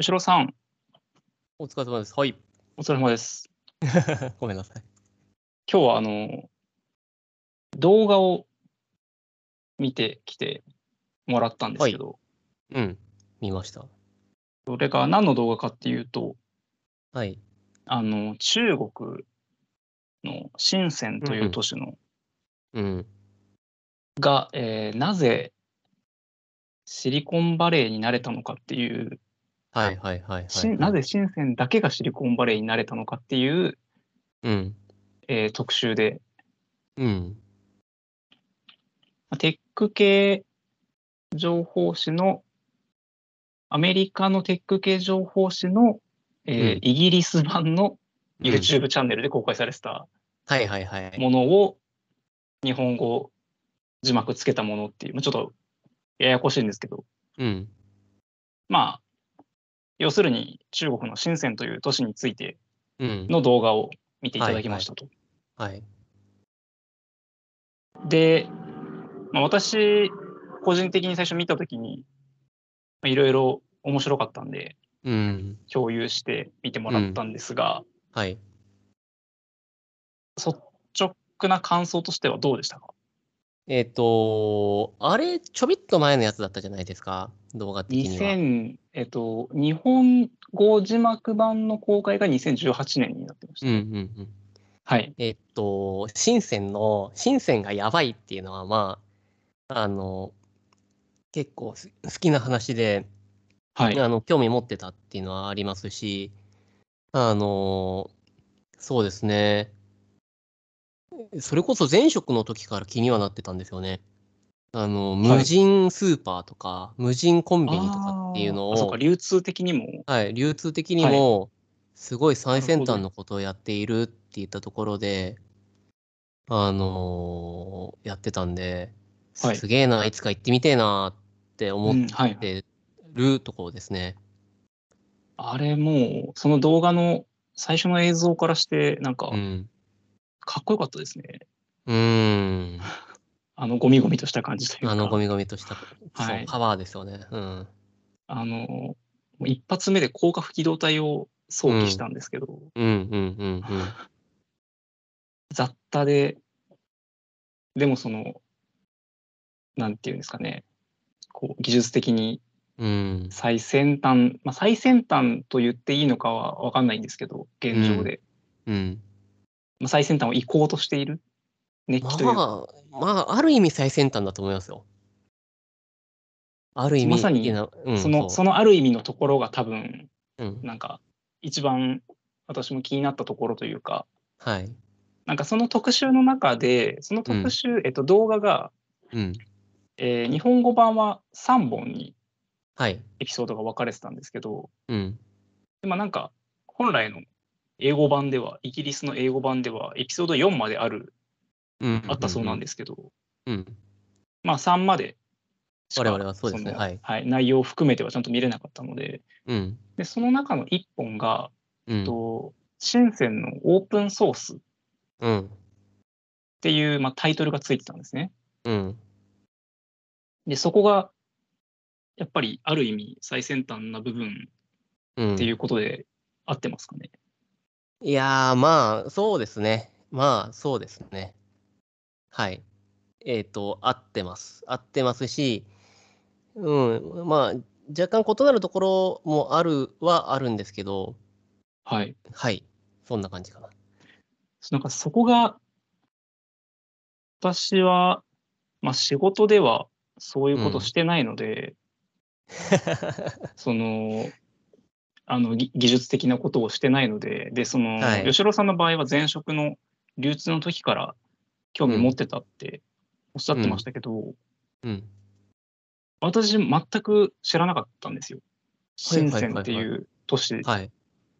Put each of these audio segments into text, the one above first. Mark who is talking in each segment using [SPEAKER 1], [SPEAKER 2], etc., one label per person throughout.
[SPEAKER 1] 吉郎さん、
[SPEAKER 2] お疲れ様です。はい。
[SPEAKER 1] お疲れ様です。
[SPEAKER 2] ごめんなさい。
[SPEAKER 1] 今日はあの、動画を見てきてもらったんですけど、
[SPEAKER 2] うん。見ました。
[SPEAKER 1] それが何の動画かっていうと、
[SPEAKER 2] はい。
[SPEAKER 1] あの、中国の深センという都市の、
[SPEAKER 2] うん。
[SPEAKER 1] が、えーなぜシリコンバレーになれたのかっていう、
[SPEAKER 2] はいはいはいはい。
[SPEAKER 1] しなぜ深センだけがシリコンバレーになれたのかっていう、
[SPEAKER 2] うん。
[SPEAKER 1] えー特集で、
[SPEAKER 2] うん。
[SPEAKER 1] まあテック系情報誌の、アメリカのテック系情報誌の、えー
[SPEAKER 2] うん
[SPEAKER 1] イギリス版の
[SPEAKER 2] うん
[SPEAKER 1] YouTube チャンネルで公開されてた
[SPEAKER 2] はいはいはい。
[SPEAKER 1] ものを日本語字幕つけたものっていう、まあちょっとややこしいんですけど、
[SPEAKER 2] うん。
[SPEAKER 1] まあ、要するに中国の深センという都市について
[SPEAKER 2] うん。
[SPEAKER 1] の動画を見ていただきましたと。
[SPEAKER 2] はい。
[SPEAKER 1] で、まあ、私、個人的に最初見たときに、まあいろいろ面白かったんで、
[SPEAKER 2] うん。
[SPEAKER 1] 共有して見てもらったんですが、
[SPEAKER 2] はい。
[SPEAKER 1] 率直な感想としてはどうでしたか？
[SPEAKER 2] えっ、と、あれ、ちょびっと前のやつだったじゃないですか。動画的には。
[SPEAKER 1] 2000、えっと、日本語字幕版の公開が2018年になってました。
[SPEAKER 2] うんうんうん。
[SPEAKER 1] はい。
[SPEAKER 2] えっと、深センの、深センがやばいっていうのは、まあ、あの、結構す好きな話で、
[SPEAKER 1] はい。
[SPEAKER 2] あの興味持ってたっていうのはありますし、あのそうですね。それこそ前職の時から気にはなってたんですよね。あの、無人スーパーとか、無人コンビニとかっていうのを
[SPEAKER 1] 流通的にも。
[SPEAKER 2] はい、流通的にも、すごい最先端のことをやっているっていったところで、あのやってたんで、
[SPEAKER 1] はい
[SPEAKER 2] すげえな、いつか行ってみてえなって思っ
[SPEAKER 1] うんはい。
[SPEAKER 2] てるところですね。
[SPEAKER 1] あれもう、その動画の最初の映像からして、なんか
[SPEAKER 2] う、ん。
[SPEAKER 1] かっこよかったですね。
[SPEAKER 2] うーん。
[SPEAKER 1] あの、ゴミゴミとした感じというか。
[SPEAKER 2] あのゴミゴミとした、
[SPEAKER 1] はい
[SPEAKER 2] パワーですよね。うん。
[SPEAKER 1] あの、一発目で高架機動隊を想起したんですけど、
[SPEAKER 2] うんうんうん
[SPEAKER 1] 雑多で、でもその、なんていうんですかね、こう技術的に
[SPEAKER 2] うん。うん。
[SPEAKER 1] 最先端、まあ、最先端と言っていいのかは分かんないんですけど、現状で。
[SPEAKER 2] うん。
[SPEAKER 1] まあ、最先端を行こうとしている熱気というか、
[SPEAKER 2] まあ、まあ、ある意味最先端だと思いますよ。ある意味、
[SPEAKER 1] まさに
[SPEAKER 2] うん、
[SPEAKER 1] そのそのある意味のところが多分、
[SPEAKER 2] うん。
[SPEAKER 1] なんか一番私も気になったところというか、
[SPEAKER 2] はい。
[SPEAKER 1] なんかその特集の中で、その特集、えっと、動画が、
[SPEAKER 2] うん。
[SPEAKER 1] えー日本語版は3本に
[SPEAKER 2] はい。
[SPEAKER 1] エピソードが分かれてたんですけど、
[SPEAKER 2] うん。
[SPEAKER 1] でまあなんか本来の英語版では、イギリスの英語版ではエピソード4まである、
[SPEAKER 2] うん。
[SPEAKER 1] あったそうなん
[SPEAKER 2] で
[SPEAKER 1] ですけど、
[SPEAKER 2] す。うん。
[SPEAKER 1] まあ3まで
[SPEAKER 2] 我々はそうですね
[SPEAKER 1] の
[SPEAKER 2] はい
[SPEAKER 1] 内容を含めてはちゃんと見れなかったので、
[SPEAKER 2] うん。
[SPEAKER 1] でその中の1本が、
[SPEAKER 2] うん。
[SPEAKER 1] と深センのオープンソースっ
[SPEAKER 2] うん。
[SPEAKER 1] ていう、まあ、タイトルがついてたんですね。
[SPEAKER 2] うん。
[SPEAKER 1] で、そこが、やっぱりある意味最先端な部分
[SPEAKER 2] うん。
[SPEAKER 1] っていうことで合ってますかね。
[SPEAKER 2] いやー、まあ、そうですね。まあ、そうですね。はい。えっ、と、合ってます。合ってますし、うん、まあ、若干異なるところもあるはあるんですけど、
[SPEAKER 1] はい。
[SPEAKER 2] はい。そんな感じかな。
[SPEAKER 1] なんかそこが、私は、まあ仕事ではそういうことしてないので、その、あの、ぎ技術的なことをしてないので、で、その、
[SPEAKER 2] はい
[SPEAKER 1] 吉郎さんの場合は前職の流通の時から興味持ってたっておっしゃってましたけど、
[SPEAKER 2] うん。
[SPEAKER 1] 私全く知らなかったんですよ。
[SPEAKER 2] はいはいはいはい
[SPEAKER 1] 深センっていう都市
[SPEAKER 2] はい。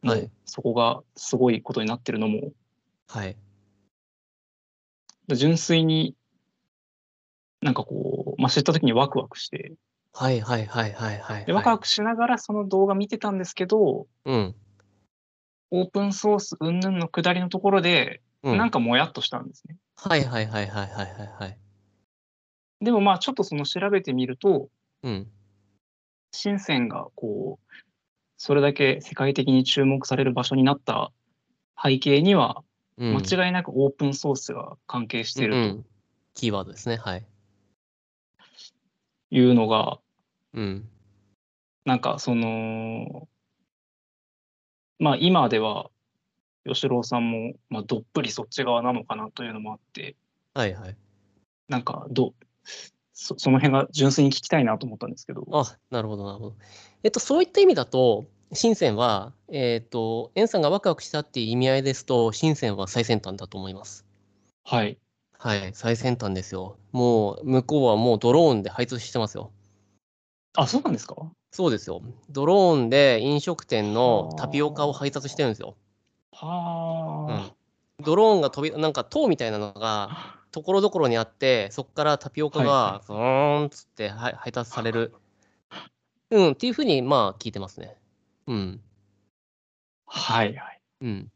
[SPEAKER 1] の
[SPEAKER 2] はい
[SPEAKER 1] そこがすごいことになってるのも、
[SPEAKER 2] はい。
[SPEAKER 1] 純粋になんかこう、まあ、知った時にワクワクして、
[SPEAKER 2] はいはいはいはいはい。
[SPEAKER 1] でワクワクしながらその動画見てたんですけど、
[SPEAKER 2] うん。
[SPEAKER 1] オープンソース云々の下りのところで、
[SPEAKER 2] うん。
[SPEAKER 1] なんかもやっとしたんですね。
[SPEAKER 2] はいはいはいはいはいはいはい。
[SPEAKER 1] でもまあちょっとその調べてみると、
[SPEAKER 2] うん。
[SPEAKER 1] 深センがこう、それだけ世界的に注目される場所になった背景には、
[SPEAKER 2] うん、
[SPEAKER 1] 間違いなくオープンソースが関係している
[SPEAKER 2] うんうんキーワードですね。はい。
[SPEAKER 1] というのが、
[SPEAKER 2] うん。
[SPEAKER 1] なんかその、まあ今では、吉郎さんも、まあ、どっぷりそっち側なのかなというのもあって、
[SPEAKER 2] はいはい。
[SPEAKER 1] なんかどそ、その辺が純粋に聞きたいなと思ったんですけど。
[SPEAKER 2] あ、なるほど、なるほど。えっと、そういった意味だと、深センは、えっと、エンさんがワクワクしたっていう意味合いですと、深センは最先端だと思います。
[SPEAKER 1] はい。
[SPEAKER 2] はい、最先端ですよ。もう、向こうはもうドローンで配達してますよ。
[SPEAKER 1] あ、そうなんですか？
[SPEAKER 2] そうですよ。ドローンで飲食店のタピオカを配達してるんですよ。
[SPEAKER 1] は
[SPEAKER 2] ドローンが飛び、なんか塔みたいなのが、
[SPEAKER 1] あ。
[SPEAKER 2] ところどころにあって、そこからタピオカ
[SPEAKER 1] はい
[SPEAKER 2] が
[SPEAKER 1] は、
[SPEAKER 2] ブーンっつってはい配達される。うん、っていうふうに、まあ、聞いてますね。うん。
[SPEAKER 1] はいはい。
[SPEAKER 2] うん。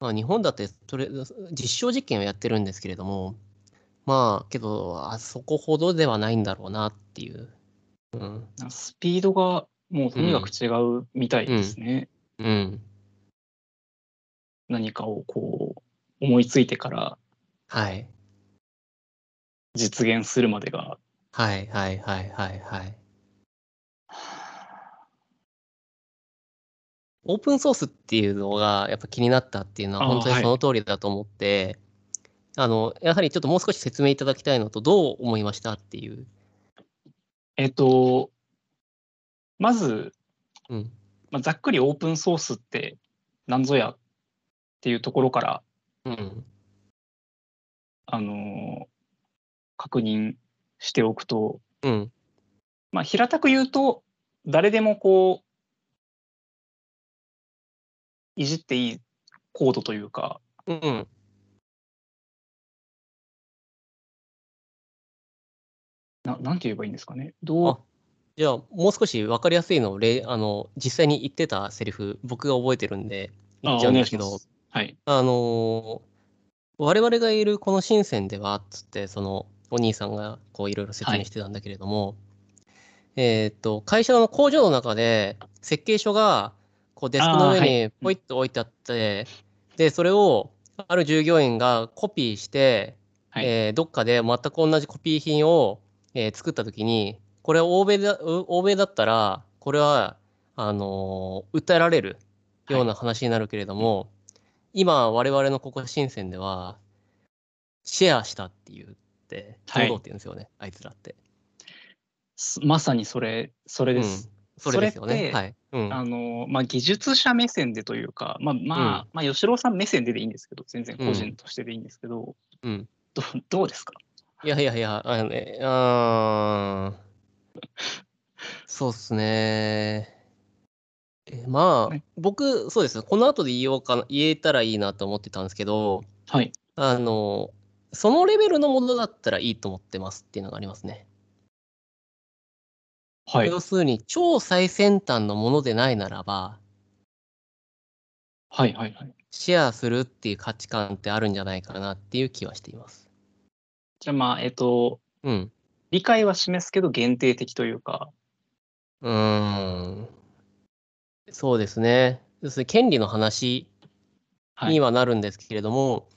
[SPEAKER 2] まあ、日本だってそれ実証実験をやってるんですけれども、まあ、けど、あそこほどではないんだろうなっていう。うん。
[SPEAKER 1] スピードがもうとにかく違うみたいですね。
[SPEAKER 2] うん。
[SPEAKER 1] 何かをこう思いついてから
[SPEAKER 2] はい。
[SPEAKER 1] 実現するまでが。
[SPEAKER 2] はいはいはいはいはい。オープンソースっていうのがやっぱ気になったっていうのは本当にその通りだと思って、あの、やはりちょっともう少し説明いただきたいのと、どう思いましたっていう。
[SPEAKER 1] えっと、まず、
[SPEAKER 2] うん。
[SPEAKER 1] まあ、ざっくりオープンソースって何ぞやっていうところから、
[SPEAKER 2] うん。
[SPEAKER 1] あのー確認しておくと、
[SPEAKER 2] うん。
[SPEAKER 1] まあ、平たく言うと、誰でもこう、いじっていいコードというか、
[SPEAKER 2] うん。
[SPEAKER 1] ななんて言えばいいんですかね。どう
[SPEAKER 2] あじゃあ、もう少し分かりやすいのを例、あの、実際に言ってたセリフ、僕が覚えてるんで、言っちゃうんですけど、
[SPEAKER 1] はい。
[SPEAKER 2] あのー我々がいるこの深センでは、つって、その、お兄さんが、こう、いろいろ説明してたんだけれども、えーっと、会社の工場の中で、設計書が、こう、デスクの上にポイッと置いてあって、で、それを、ある従業員がコピーして、
[SPEAKER 1] はい。
[SPEAKER 2] えーどっかで全く同じコピー品を、えー作ったときに、これ欧米だ、う欧米だったら、これは、あのー訴えられるような話になるけれども、今、我々のここ深センでは、シェアしたって言って、堂
[SPEAKER 1] はい
[SPEAKER 2] 々って言うんですよね、あいつらって。
[SPEAKER 1] すまさにそれ、それです。
[SPEAKER 2] それですよね。はい。うん。
[SPEAKER 1] あのまあ、技術者目線でというか、まあまあ、まあ、吉郎さん目線ででいいんですけど、全然個人としてでいいんですけど、
[SPEAKER 2] うん。
[SPEAKER 1] どどうですか？
[SPEAKER 2] いやいやいや、あのね、あー そうっすね。えまあ
[SPEAKER 1] ね、
[SPEAKER 2] 僕、そうです。この後で言おうかな、言えたらいいなと思ってたんですけど、
[SPEAKER 1] はい。
[SPEAKER 2] あの、そのレベルのものだったらいいと思ってますっていうのがありますね。
[SPEAKER 1] はい。
[SPEAKER 2] 要するに、超最先端のものでないならば、
[SPEAKER 1] はい。はい。はい。
[SPEAKER 2] シェアするっていう価値観ってあるんじゃないかなっていう気はしています。
[SPEAKER 1] じゃあ、まあ、えっと、
[SPEAKER 2] うん。
[SPEAKER 1] 理解は示すけど限定的というか、
[SPEAKER 2] うーん。そうですね。要するに権利の話
[SPEAKER 1] はい
[SPEAKER 2] にはなるんですけれども、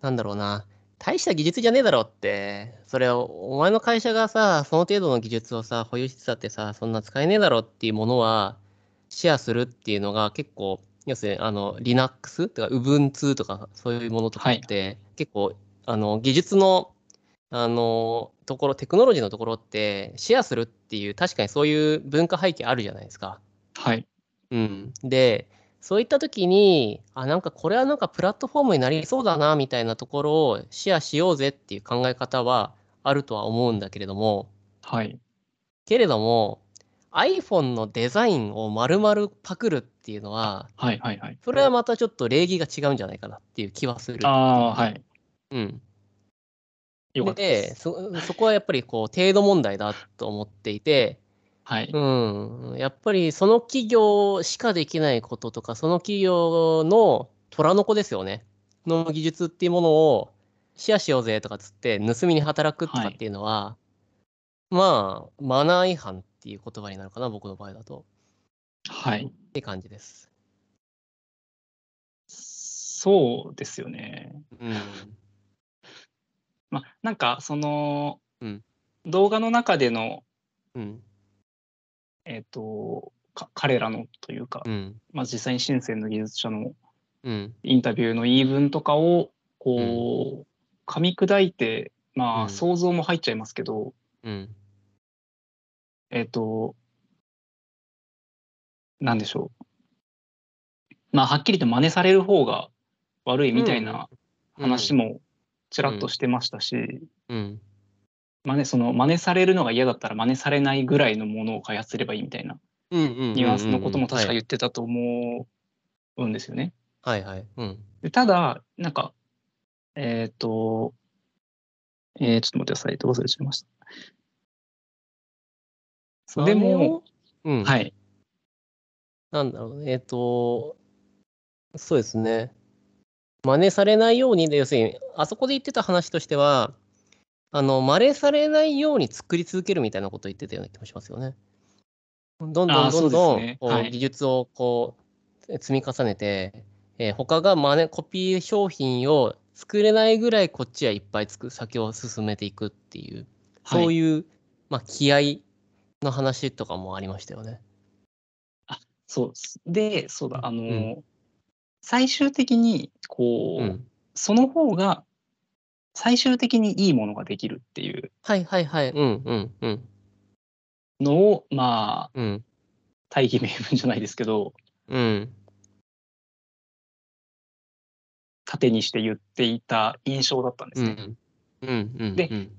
[SPEAKER 2] なんだろうな、大した技術じゃねえだろって、それを、お前の会社がさ、その程度の技術をさ、保有してたってさ、そんな使えねえだろっていうものは、シェアするっていうのが結構、要するに、あの、Linux とか Ubuntu とか、そういうものとかって、結構、あの、技術の、あの、ところ、テクノロジーのところって、シェアするっていう、確かにそういう文化背景あるじゃないですか。
[SPEAKER 1] はい。
[SPEAKER 2] うん、でそういった時にあなんかこれはなんかプラットフォームになりそうだなみたいなところをシェアしようぜっていう考え方はあるとは思うんだけれども
[SPEAKER 1] はい。
[SPEAKER 2] けれども iPhone のデザインを丸々パクるっていうのは
[SPEAKER 1] はい。はい。はい。
[SPEAKER 2] それはまたちょっと礼儀が違うんじゃないかなっていう気はする。
[SPEAKER 1] ああ、はい。
[SPEAKER 2] うん、
[SPEAKER 1] よかった
[SPEAKER 2] で。そ そこはやっぱりこう程度問題だと思っていて、
[SPEAKER 1] はい。
[SPEAKER 2] うん、やっぱりその企業しかできないこととか、その企業の虎の子ですよね。の技術っていうものをシェアしようぜとかつって盗みに働くとかっていうのは、まあ、マナー違反っっていう言葉になるかな、僕の場合だと。
[SPEAKER 1] はい。
[SPEAKER 2] って感じです。
[SPEAKER 1] そうですよね。
[SPEAKER 2] うん。
[SPEAKER 1] まあ、なんかその、
[SPEAKER 2] うん
[SPEAKER 1] 動画の中での、
[SPEAKER 2] うん。
[SPEAKER 1] えっ、とか彼らのというか、
[SPEAKER 2] うん。
[SPEAKER 1] まあ、実際に深センの技術者の
[SPEAKER 2] うん。
[SPEAKER 1] インタビューの言い分とかをこう、噛み砕いてまあ、
[SPEAKER 2] うん
[SPEAKER 1] 想像も入っちゃいますけど
[SPEAKER 2] うん。
[SPEAKER 1] えっ、となんでしょうまあはっきりと真似される方が悪いみたいな話もちらっとしてましたし、
[SPEAKER 2] うん。
[SPEAKER 1] 真似その真似されるのが嫌だったら真似されないぐらいのものを開発すればいいみたいな
[SPEAKER 2] うん。うん。
[SPEAKER 1] ニュアンスのことも確か
[SPEAKER 2] はい
[SPEAKER 1] 言ってたと思うんですよね。
[SPEAKER 2] はいはい。うん。
[SPEAKER 1] でただ、なんか、えっ、と、えー、ちょっと待ってください。忘れちゃいました。でも、、
[SPEAKER 2] うん。
[SPEAKER 1] はい。
[SPEAKER 2] なんだろうね。えっ、と、そうですね。真似されないようにで、要するに、あそこで言ってた話としては、あの、真似されないように作り続けるみたいなことを言ってたような気もしますよね。どんどんどんどん、
[SPEAKER 1] ねはい
[SPEAKER 2] 技術をこう積み重ねて、えー他が真似、コピー商品を作れないぐらいこっちはいっぱいつく先を進めていくっていう、
[SPEAKER 1] はい
[SPEAKER 2] そういう、まあ、気合の話とかもありましたよね。
[SPEAKER 1] そうです。で、そうだ、あの、
[SPEAKER 2] うん
[SPEAKER 1] 最終的に、こう、
[SPEAKER 2] うん。
[SPEAKER 1] その方が、最終的にいいものができるっていう
[SPEAKER 2] はいはいはい。うんうんうん。
[SPEAKER 1] のを、まあ、
[SPEAKER 2] うん。
[SPEAKER 1] 大義名分じゃないですけど、
[SPEAKER 2] うん。
[SPEAKER 1] 盾にして言っていた印象だったんですね。
[SPEAKER 2] うん。うん。うん。
[SPEAKER 1] で
[SPEAKER 2] うん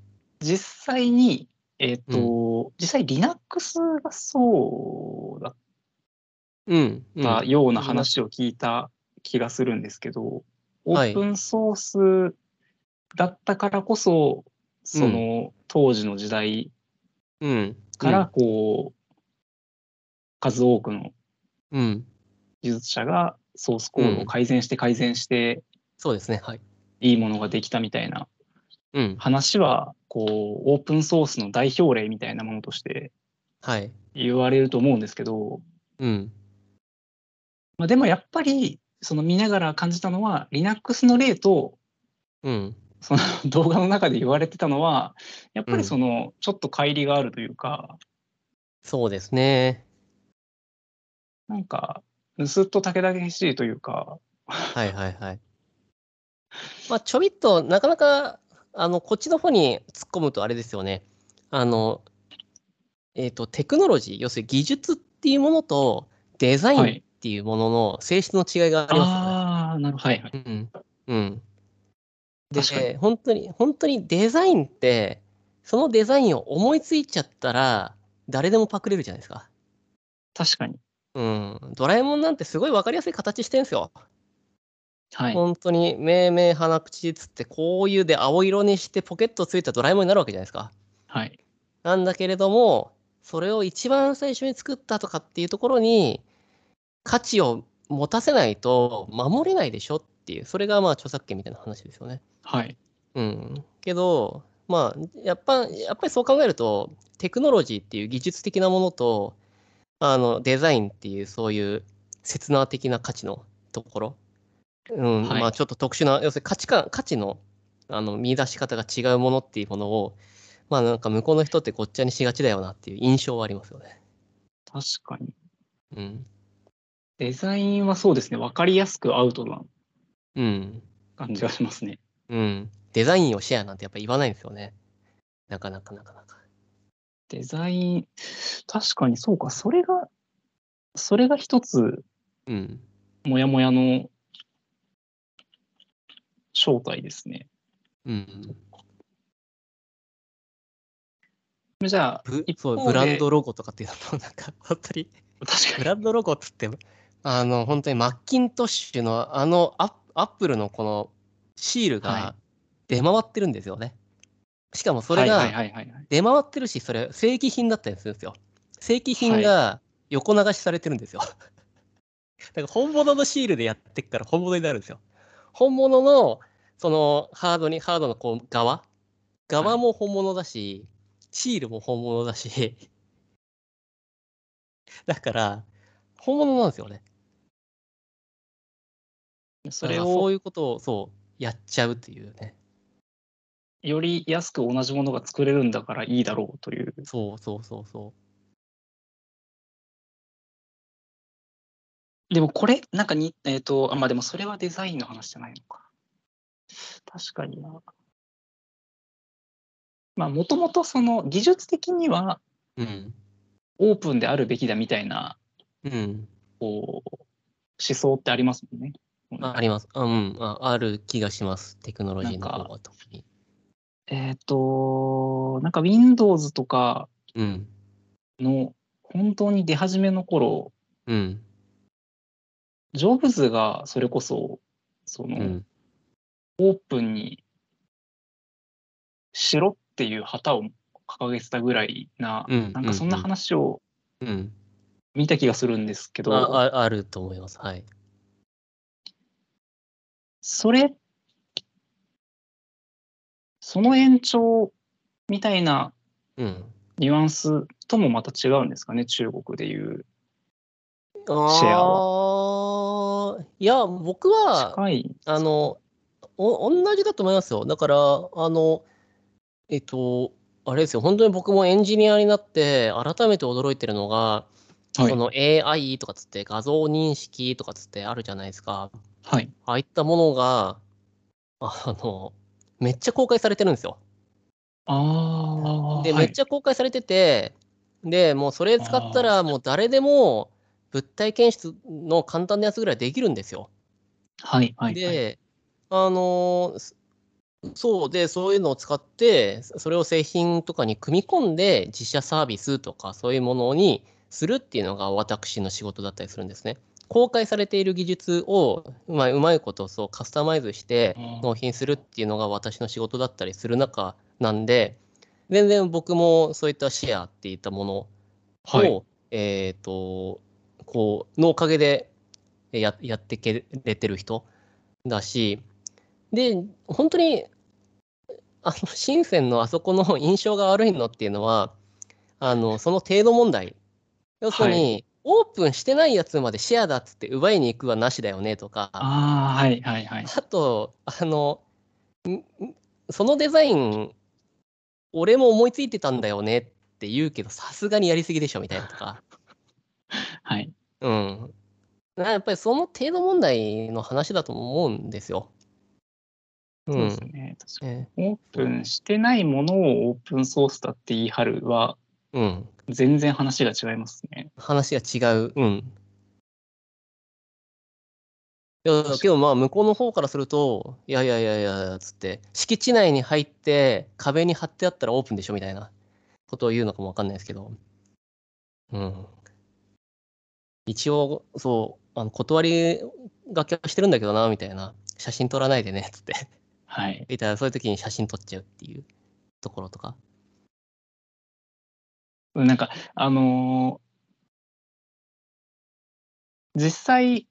[SPEAKER 1] 実際に、えっ、と、実際 Linux がそうだっ
[SPEAKER 2] うん。うん
[SPEAKER 1] たような話を聞いた気がするんですけど、オ
[SPEAKER 2] はい
[SPEAKER 1] ープンソースだったからこそ、その当時の時代
[SPEAKER 2] うん。
[SPEAKER 1] からこう、数多くの
[SPEAKER 2] うん。
[SPEAKER 1] 技術者がソースコードを改善して改善して
[SPEAKER 2] そうですね。はい。
[SPEAKER 1] いいものができたみたいな
[SPEAKER 2] うん。
[SPEAKER 1] 話は、こう、オープンソースの代表例みたいなものとして
[SPEAKER 2] はい。
[SPEAKER 1] 言われると思うんですけど、
[SPEAKER 2] うん。
[SPEAKER 1] まあ、でもやっぱり、その見ながら感じたのは、Linux の例と、
[SPEAKER 2] うん。
[SPEAKER 1] その動画の中で言われてたのは、やっぱ
[SPEAKER 2] うん
[SPEAKER 1] りその、ちょっと乖離があるというか、
[SPEAKER 2] そうですね。
[SPEAKER 1] なんか、ずっと武田げしいというか、
[SPEAKER 2] はいはいはい。まあ、ちょびっと、なかなか、あの、こっちの方に突っ込むとあれですよね。あの、えっ、と、テクノロジー、要するに技術っていうものとデザイン
[SPEAKER 1] はい
[SPEAKER 2] っていうものの性質の違いがありますよね。
[SPEAKER 1] ああ、なるほど。はいはい。
[SPEAKER 2] うん。うん。で本当に、本当にデザインって、そのデザインを思いついちゃったら、誰でもパクれるじゃないですか。
[SPEAKER 1] 確かに。
[SPEAKER 2] うん。ドラえもんなんてすごい分かりやすい形してんすよ。
[SPEAKER 1] はい。
[SPEAKER 2] 本当に、目目鼻口つって、こういうで青色にしてポケットついたドラえもんになるわけじゃないですか。
[SPEAKER 1] はい。
[SPEAKER 2] なんだけれども、それを一番最初に作ったとかっていうところに、価値を持たせないと守れないでしょっていう、それがまあ著作権みたいな話ですよね。
[SPEAKER 1] はい。
[SPEAKER 2] うん。けど、まあ、やっぱ、やっぱりそう考えると、テクノロジーっていう技術的なものと、あの、デザインっていうそういう刹那的な価値のところ、うん、
[SPEAKER 1] はい
[SPEAKER 2] まあちょっと特殊な、要するに価値観、価値の、あの、見出し方が違うものっていうものを、まあなんか向こうの人ってごっちゃにしがちだよなっていう印象はありますよね。
[SPEAKER 1] 確かに。
[SPEAKER 2] うん。
[SPEAKER 1] デザインはそうですね。わかりやすくアウトな
[SPEAKER 2] うん。
[SPEAKER 1] 感じがしますね。
[SPEAKER 2] うん。デザインをシェアなんてやっぱ言わないんですよね。なかなかなかなか。
[SPEAKER 1] デザイン、確かにそうか。それが、それが一つ、
[SPEAKER 2] うん。
[SPEAKER 1] もやもやの正体ですね。
[SPEAKER 2] うん。
[SPEAKER 1] じゃあ、
[SPEAKER 2] ブ
[SPEAKER 1] 一方で
[SPEAKER 2] そうブランドロゴとかっていうのもなんか本当に
[SPEAKER 1] 確かに。
[SPEAKER 2] ブランドロゴっつってあの本当にマッキントッシュのあのアップルのこのシール
[SPEAKER 1] はい
[SPEAKER 2] が出回ってるんですよね。しかもそれ
[SPEAKER 1] はいはい
[SPEAKER 2] が
[SPEAKER 1] はいはいはい。
[SPEAKER 2] 出回ってるしそれ正規品だったりするんですよ。正規品が横流しされてるんですよ。だから本物のシールでやってっから本物になるんですよ。本物のそのハードにハードのこう側？側も本物だし、シールも本物だしだから、本物なんですよね。
[SPEAKER 1] それ
[SPEAKER 2] だからそ
[SPEAKER 1] を
[SPEAKER 2] ういうことを、そう、やっちゃうっていうね。
[SPEAKER 1] より安く同じものが作れるんだからいいだろうという。
[SPEAKER 2] そうそうそうそ
[SPEAKER 1] でもこれ、なんかに、えっ、と、あ、まあでもそれはデザインの話じゃないのか。確かにな。まあもともとその技術的には
[SPEAKER 2] う。うん。
[SPEAKER 1] オープンであるべきだみたいな
[SPEAKER 2] うん。
[SPEAKER 1] こう思想ってありますもんね。
[SPEAKER 2] ああります。あうんあ。ある気がします。テクノロジーの方は特に。
[SPEAKER 1] えっ、と、なんか Windows とか
[SPEAKER 2] うん。
[SPEAKER 1] の本当に出始めの頃、
[SPEAKER 2] うん。
[SPEAKER 1] ジョブズがそれこそ、その、
[SPEAKER 2] うん。
[SPEAKER 1] オープンにしろっていう旗を掲げてたぐらいな、
[SPEAKER 2] うん
[SPEAKER 1] なんかそんな話を
[SPEAKER 2] うん。
[SPEAKER 1] 見た気がするんですけど、
[SPEAKER 2] あああると思います。はい。
[SPEAKER 1] それ、その延長みたいな
[SPEAKER 2] うん。
[SPEAKER 1] ニュアンスともまた違うんですかね、中国でいう。
[SPEAKER 2] あ
[SPEAKER 1] シェア
[SPEAKER 2] あ。いや、僕は、
[SPEAKER 1] 近い。
[SPEAKER 2] あの、お同じだと思いますよ。だから、あの、えっと、あれですよ、本当に僕もエンジニアになって、改めて驚いてるのが、
[SPEAKER 1] はい
[SPEAKER 2] その AI とかつって、画像認識とかつってあるじゃないですか。
[SPEAKER 1] はい。
[SPEAKER 2] ああいったものが、あの、めっちゃ公開されてるんですよ。
[SPEAKER 1] ああ。
[SPEAKER 2] で、
[SPEAKER 1] はい
[SPEAKER 2] めっちゃ公開されてて、で、もうそれ使ったら、もう誰でも物体検出の簡単なやつぐらいできるんですよ。
[SPEAKER 1] はい、はい。はい、
[SPEAKER 2] で、あのそうで、そういうのを使って、それを製品とかに組み込んで、自社サービスとかそういうものにするっていうのが私の仕事だったりするんですね。公開されている技術をうまいうまいことそうカスタマイズして
[SPEAKER 1] うん。
[SPEAKER 2] 納品するっていうのが私の仕事だったりする中なんで、全然僕もそういったシェアっていったものを、
[SPEAKER 1] はい。
[SPEAKER 2] えっ、と、こう、のおかげでややってけれてる人だし、で、本当に、あの、深センのあそこの印象が悪いのっていうのは、あの、その程度問題。要するに、オープンしてないやつまでシェアだっつって奪いに行くはなしだよねとか、あ
[SPEAKER 1] ああ、はい、はい、はい。
[SPEAKER 2] と、あの、んんそのデザイン、俺も思いついてたんだよねって言うけど、さすがにやりすぎでしょみたいなとか。
[SPEAKER 1] はい。
[SPEAKER 2] うん。なやっぱりその程度問題の話だと思うんですよ。う
[SPEAKER 1] そうで
[SPEAKER 2] ん
[SPEAKER 1] すね。確かに。
[SPEAKER 2] え
[SPEAKER 1] オープンしてないものをオープンソースだって言い張るは、
[SPEAKER 2] うん。
[SPEAKER 1] 全然話が違いますね。
[SPEAKER 2] 話が違う。うん。いやけどまあ向こうの方からすると、いやいやいやいや、つって、敷地内に入って壁に貼ってあったらオープンでしょみたいなことを言うのかもわかんないですけど。うん。一応、そう、あの断りがけはしてるんだけどな、みたいな。写真撮らないでね、つって。
[SPEAKER 1] はい。
[SPEAKER 2] みたいな、そういう時に写真撮っちゃうっていうところとか。
[SPEAKER 1] なんか、あのー実際、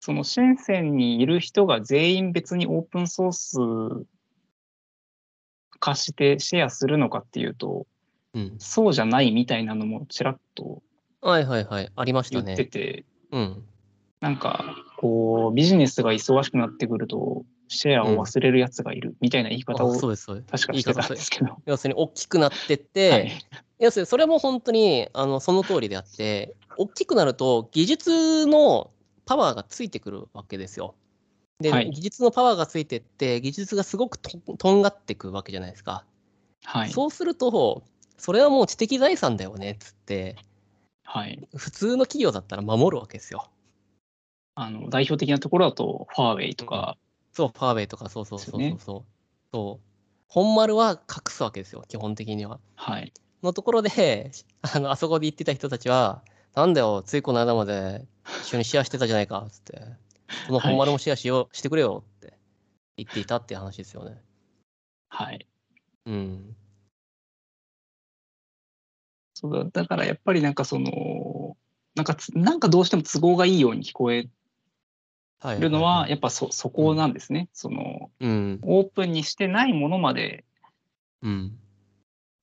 [SPEAKER 1] その深センにいる人が全員別にオープンソース化してシェアするのかっていうと、
[SPEAKER 2] うん。
[SPEAKER 1] そうじゃないみたいなのもちらっと
[SPEAKER 2] はいはいはい。ありました
[SPEAKER 1] 言って
[SPEAKER 2] ね。
[SPEAKER 1] て、
[SPEAKER 2] うん。
[SPEAKER 1] なんか、こう、ビジネスが忙しくなってくると、シェアを忘れるやつがいるみたいな言い方
[SPEAKER 2] あ
[SPEAKER 1] を
[SPEAKER 2] そう。
[SPEAKER 1] 確かしてたんですけど。
[SPEAKER 2] 要するに大きくなってって、
[SPEAKER 1] はい。
[SPEAKER 2] 要するにそれも本当にあのその通りであって大きくなると技術のパワーがついてくるわけですよ。で、
[SPEAKER 1] はい
[SPEAKER 2] 技術のパワーがついてって技術がすごくととんがってくわけじゃないですか。
[SPEAKER 1] はい。
[SPEAKER 2] そうするとそれはもう知的財産だよねっつって
[SPEAKER 1] はい。
[SPEAKER 2] 普通の企業だったら守るわけですよ。
[SPEAKER 1] あの、代表的なところだと、ファーウェイとか、
[SPEAKER 2] そうファーウェイとかそうそうそうそうそう。そう本丸は隠すわけですよ基本的には。
[SPEAKER 1] はい。
[SPEAKER 2] のところで、あの、あそこで言ってた人たちは、なんだよ、ついこの間まで一緒にシェアしてたじゃないか、つって。その本丸もシェアしよう、してくれよって言っていたっていう話ですよね。
[SPEAKER 1] はい。
[SPEAKER 2] うん。
[SPEAKER 1] そうだだからやっぱりなんかその、なんかつ、なんかどうしても都合がいいように聞こえ
[SPEAKER 2] はい。
[SPEAKER 1] るのは、
[SPEAKER 2] い
[SPEAKER 1] やっぱそ、そこなんですね。その、
[SPEAKER 2] うん。
[SPEAKER 1] オープンにしてないものまで
[SPEAKER 2] うん。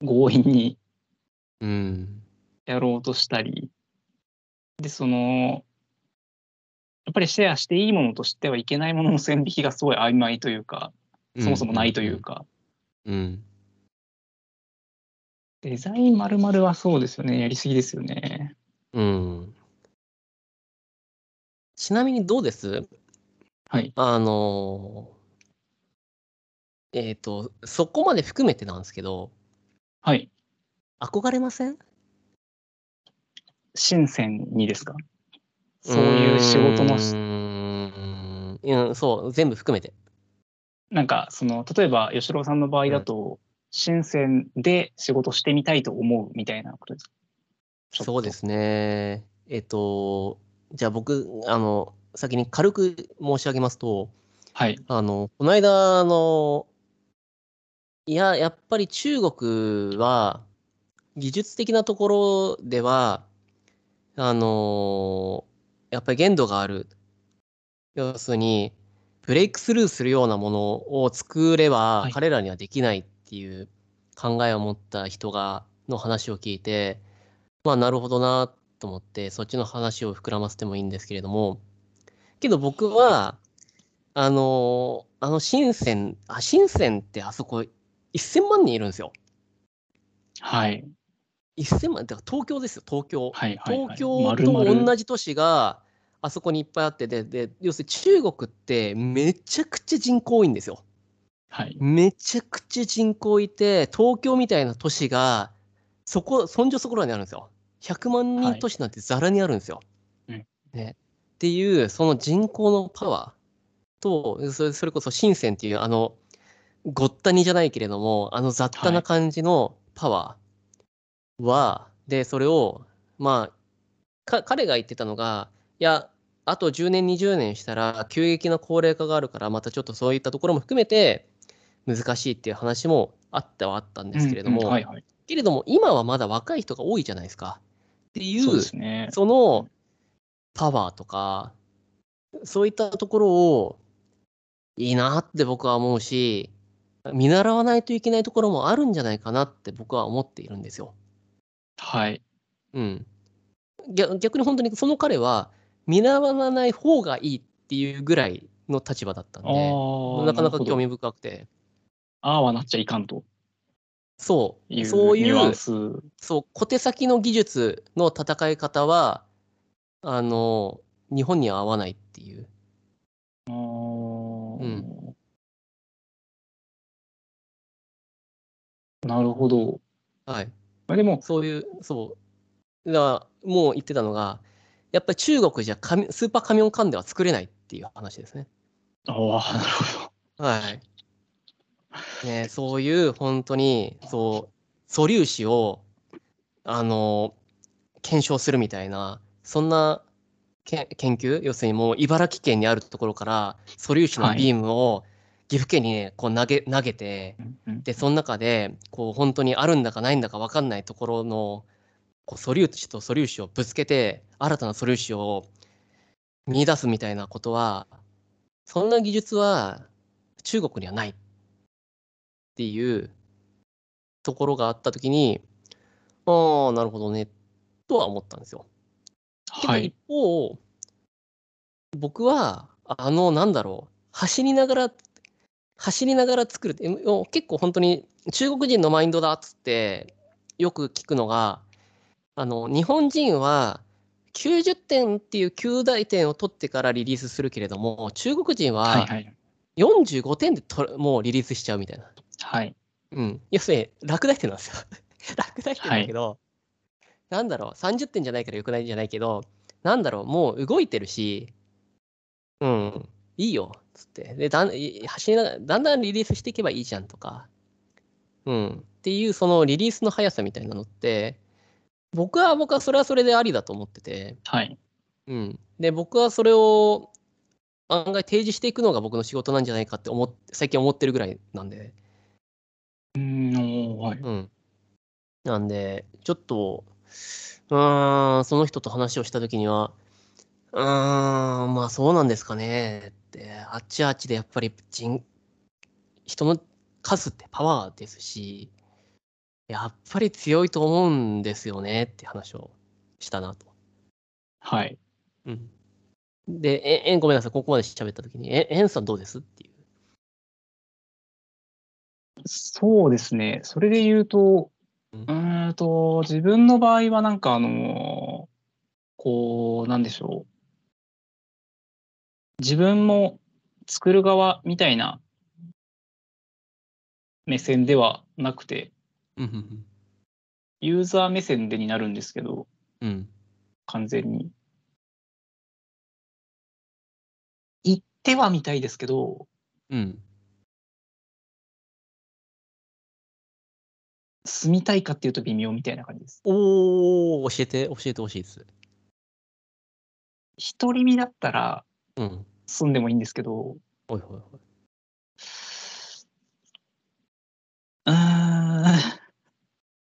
[SPEAKER 1] 強引に
[SPEAKER 2] うん。
[SPEAKER 1] やろうとしたり、で、その、やっぱりシェアしていいものとしてはいけないものの線引きがすごい曖昧というか、そもそもないというか、
[SPEAKER 2] うん。
[SPEAKER 1] デザインまるまるはそうですよね。やりすぎですよね。
[SPEAKER 2] うん。ちなみにどうです？
[SPEAKER 1] はい。
[SPEAKER 2] あのー、えっ、と、そこまで含めてなんですけど、
[SPEAKER 1] はい。
[SPEAKER 2] 憧れません？
[SPEAKER 1] 深センにですか？そういう仕事のし
[SPEAKER 2] うーんうん、そう、全部含めて。
[SPEAKER 1] なんかその例えば吉郎さんの場合だと、深センで仕事してみたいと思うみたいなことですか？
[SPEAKER 2] そうですね。えっ、と、じゃあ僕、あの、先に軽く申し上げますと、
[SPEAKER 1] はい。
[SPEAKER 2] あの、この間、あの、いや、やっぱり中国は、技術的なところでは、あの、やっぱり限度がある。要するに、ブレイクスルーするようなものを作れば
[SPEAKER 1] はい
[SPEAKER 2] 彼らにはできないっていう考えを持った人が、の話を聞いて、まあ、なるほどなと思って、そっちの話を膨らませてもいいんですけれども、けど僕は、あの、あの深セン、あ、深センってあそこ1000万人いるんですよ。
[SPEAKER 1] はい。
[SPEAKER 2] 1000万、だから東京ですよ、東京。
[SPEAKER 1] はい。はい。
[SPEAKER 2] 東京
[SPEAKER 1] 丸々
[SPEAKER 2] と同じ都市があそこにいっぱいあってでで要するに中国ってめちゃくちゃ人口多いんですよ。
[SPEAKER 1] はい。
[SPEAKER 2] めちゃくちゃ人口いて東京みたいな都市がそこそんじょそこらにあるんですよ。100万人都市なんてざらにあるんですよ。
[SPEAKER 1] うん。
[SPEAKER 2] ね、っていうその人口のパワーとそれそれこそ深センっていうあのごったにじゃないけれどもあの雑多な感じのパワーは、でそれをまあか彼が言ってたのがいやあと10年20年したら急激な高齢化があるからまたちょっとそういったところも含めて難しいっていう話もあったはあったんですけれども。けれども今はまだ若い人が多いじゃないですかっていう
[SPEAKER 1] そね。
[SPEAKER 2] そのパワーとかそういったところをいいなって僕は思うし見習わないといけないところもあるんじゃないかなって僕は思っているんですよ。
[SPEAKER 1] はい。
[SPEAKER 2] うん、逆逆に本当にその彼は見習わない方がいいっていうぐらいの立場だったん
[SPEAKER 1] あ
[SPEAKER 2] で
[SPEAKER 1] あ。
[SPEAKER 2] なかなか興味深くて
[SPEAKER 1] ああはなっちゃいかんと
[SPEAKER 2] そう
[SPEAKER 1] いう
[SPEAKER 2] そういう。そう小手先の技術の戦い方はあの日本には合わないっていう。うん
[SPEAKER 1] なるほど。
[SPEAKER 2] はい
[SPEAKER 1] まあでも、
[SPEAKER 2] そういう、そう。だから、もう言ってたのが、やっぱり中国じゃスーパーカミオンカンデは作れないっていう話ですね。
[SPEAKER 1] ああ、なるほど。
[SPEAKER 2] はい。ね、そういう本当に、そう、素粒子を、あの、検証するみたいな、そんなけ研究要するにもう茨城県にあるところから素粒子のビームを岐阜県にね、こう投げ、投げて、で、その中で、こう、本当にあるんだかないんだか分かんないところの、こう素粒子と素粒子をぶつけて、新たな素粒子を見出すみたいなことは、そんな技術は中国にはないっていうところがあったときに、ああ、なるほどね、とは思ったんですよ。けど
[SPEAKER 1] はい
[SPEAKER 2] 一。方、僕は、あの、なんだろう、走りながら、走りながら作るって、結構本当に中国人のマインドだっつって、よく聞くのが、あの、日本人は90点っていう9大点を取ってからリリースするけれども、中国人
[SPEAKER 1] はい。
[SPEAKER 2] は
[SPEAKER 1] はい。
[SPEAKER 2] 45点でともうリリースしちゃうみたいな。
[SPEAKER 1] はい。
[SPEAKER 2] うん。要するに、落第点なんですよ。落第点だけど、なんだろう、30点じゃないからよくないんじゃないけど、なんだろう、もう動いてるし、うん、いいよ、つって。で、だんい走りながら、だんだんリリースしていけばいいじゃんとか、うん、っていう、そのリリースの速さみたいなのって、僕は、僕はそれはそれでありだと思ってて、
[SPEAKER 1] はい。
[SPEAKER 2] うん。で、僕はそれを案外提示していくのが僕の仕事なんじゃないかって思っ最近思ってるぐらいなんで、
[SPEAKER 1] うーん、はい。
[SPEAKER 2] うん。なんで、ちょっと、うーん、その人と話をしたときには、うーん、まあそうなんですかねって、あっちあっちでやっぱり人、人の数ってパワーですし、やっぱり強いと思うんですよねって話をしたなと。
[SPEAKER 1] はい。
[SPEAKER 2] うん。で、え、え、ごめんなさい、ここまで喋ったときに、え、エンさんどうですっていう。
[SPEAKER 1] そうですね。それで言うと、
[SPEAKER 2] うん
[SPEAKER 1] と、自分の場合はなんかあの、こう、なんでしょう。自分も作る側みたいな目線ではなくて、ユーザー目線でになるんですけど、
[SPEAKER 2] うん。うん。
[SPEAKER 1] 完全に。行ってはみたいですけど、
[SPEAKER 2] うん。
[SPEAKER 1] 住みたいかっていうと微妙みたいな感じです。
[SPEAKER 2] おー、教えて、教えてほしいです。
[SPEAKER 1] 独り身だったら
[SPEAKER 2] うん。
[SPEAKER 1] 住んでもいいんですけど、
[SPEAKER 2] ほいほいほい。
[SPEAKER 1] うーん、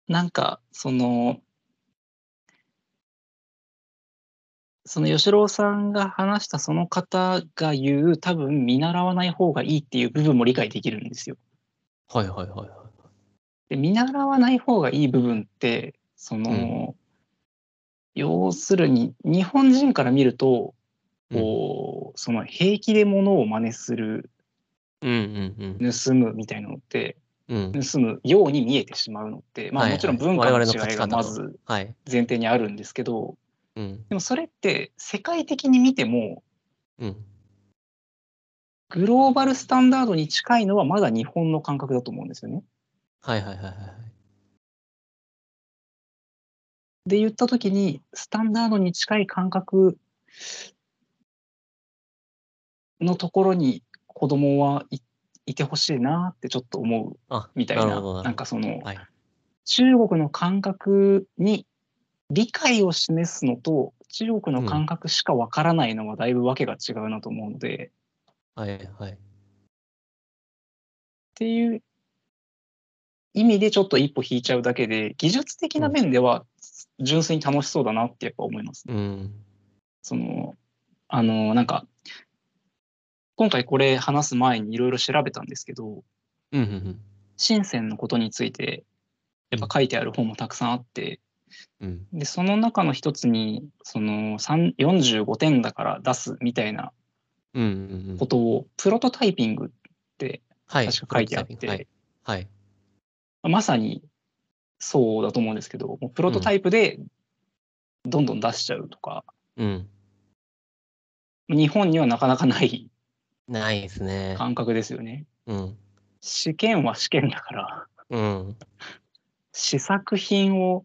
[SPEAKER 1] なんか、その、その吉郎さんが話したその方が言う、多分見習わない方がいいっていう部分も理解できるんですよ。
[SPEAKER 2] はいはいはいはい。
[SPEAKER 1] で見習わない方がいい部分って、その、要するに、日本人から見ると、こう、その平気で物を真似する、
[SPEAKER 2] うんうんうん。
[SPEAKER 1] 盗むみたいなのって、
[SPEAKER 2] うん。
[SPEAKER 1] 盗むように見えてしまうのって、まあ
[SPEAKER 2] はいはい
[SPEAKER 1] もちろん文化の違いがまず
[SPEAKER 2] はい。
[SPEAKER 1] 前提にあるんですけど、
[SPEAKER 2] うん。
[SPEAKER 1] でもそれって世界的に見ても、
[SPEAKER 2] うん。
[SPEAKER 1] グローバルスタンダードに近いのはまだ日本の感覚だと思うんですよね。
[SPEAKER 2] はいはいはいはい。
[SPEAKER 1] で言ったときに、スタンダードに近い感覚のところに子供はいいてほしいなってちょっと思う
[SPEAKER 2] あ、
[SPEAKER 1] みたいな、
[SPEAKER 2] なるほどなるほど
[SPEAKER 1] なんかその、
[SPEAKER 2] はい。
[SPEAKER 1] 中国の感覚に理解を示すのと、中国の感覚しかわからないのはだいぶわけが違うなと思うので、
[SPEAKER 2] はいはい。
[SPEAKER 1] っていう意味でちょっと一歩引いちゃうだけで、技術的な面では純粋に楽しそうだなってやっぱ思います。
[SPEAKER 2] うん。
[SPEAKER 1] その、あの、なんか、今回これ話す前にいろいろ調べたんですけど、
[SPEAKER 2] うんうんうん。
[SPEAKER 1] 深センのことについて、やっぱ書いてある本もたくさんあって、
[SPEAKER 2] うん。
[SPEAKER 1] で、その中の一つに、その3 45点だから出すみたいなこ。とを、プロトタイピングって
[SPEAKER 2] はい。
[SPEAKER 1] 確か書いてあって、
[SPEAKER 2] はい。はい。
[SPEAKER 1] まさにそうだと思うんですけど、もうプロトタイプでどんどん出しちゃうとか、
[SPEAKER 2] うん。
[SPEAKER 1] 日本にはなかなかない
[SPEAKER 2] ないですね。
[SPEAKER 1] 感覚ですよね。
[SPEAKER 2] うん。
[SPEAKER 1] 試験は試験だから、
[SPEAKER 2] うん。
[SPEAKER 1] 試作品を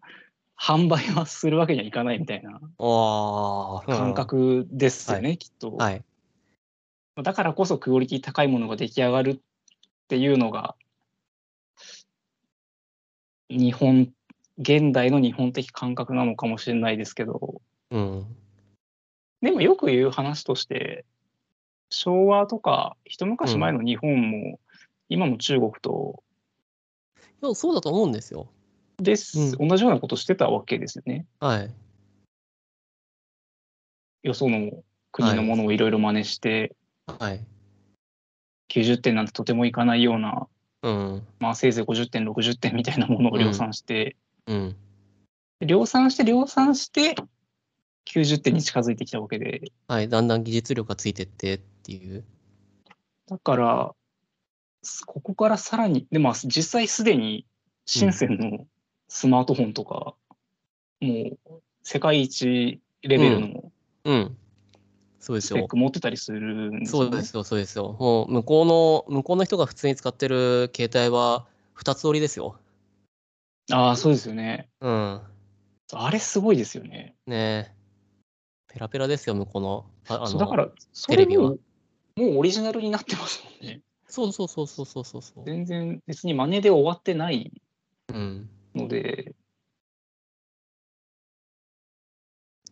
[SPEAKER 1] 販売はするわけにはいかないみたいな。感覚ですよね、きっと。
[SPEAKER 2] はい。
[SPEAKER 1] だからこそクオリティ高いものが出来上がるっていうのが、日本、現代の日本的感覚なのかもしれないですけど、
[SPEAKER 2] うん。
[SPEAKER 1] でもよく言う話として、昭和とか一昔前の日本も、今の中国と
[SPEAKER 2] でもそうだと思うんですよ。
[SPEAKER 1] です、
[SPEAKER 2] う
[SPEAKER 1] 同じようなことしてたわけですよね。
[SPEAKER 2] はい。
[SPEAKER 1] よその国のものをいろいろ真似して、
[SPEAKER 2] はい。
[SPEAKER 1] 90点なんてとてもいかないような、
[SPEAKER 2] うん。
[SPEAKER 1] まあせいぜい50点、60点みたいなものを量産して、
[SPEAKER 2] うん。
[SPEAKER 1] 量産して量産して90点に近づいてきたわけで、
[SPEAKER 2] はい。だんだん技術力がついてってっていう。
[SPEAKER 1] だから、すここからさらに、でも実際すでに深センのスマートフォンとか、もう世界一レベルの
[SPEAKER 2] うん。そうですよ
[SPEAKER 1] スペッ。ク持ってたりするんですよね。
[SPEAKER 2] そうですよ、そうですよ。もう向こうの、向こうの人が普通に使ってる携帯は二つ折りですよ。
[SPEAKER 1] ああ、そうですよね。
[SPEAKER 2] うん。
[SPEAKER 1] あれすごいですよね。
[SPEAKER 2] ねえ。ペラペラですよ、向こうの。ああの
[SPEAKER 1] だから、そ
[SPEAKER 2] テレビは
[SPEAKER 1] れももうオリジナルになってますもんね。
[SPEAKER 2] そうそうそうそうそうそうそう。
[SPEAKER 1] 全然別に真似で終わってない
[SPEAKER 2] うん。
[SPEAKER 1] ので、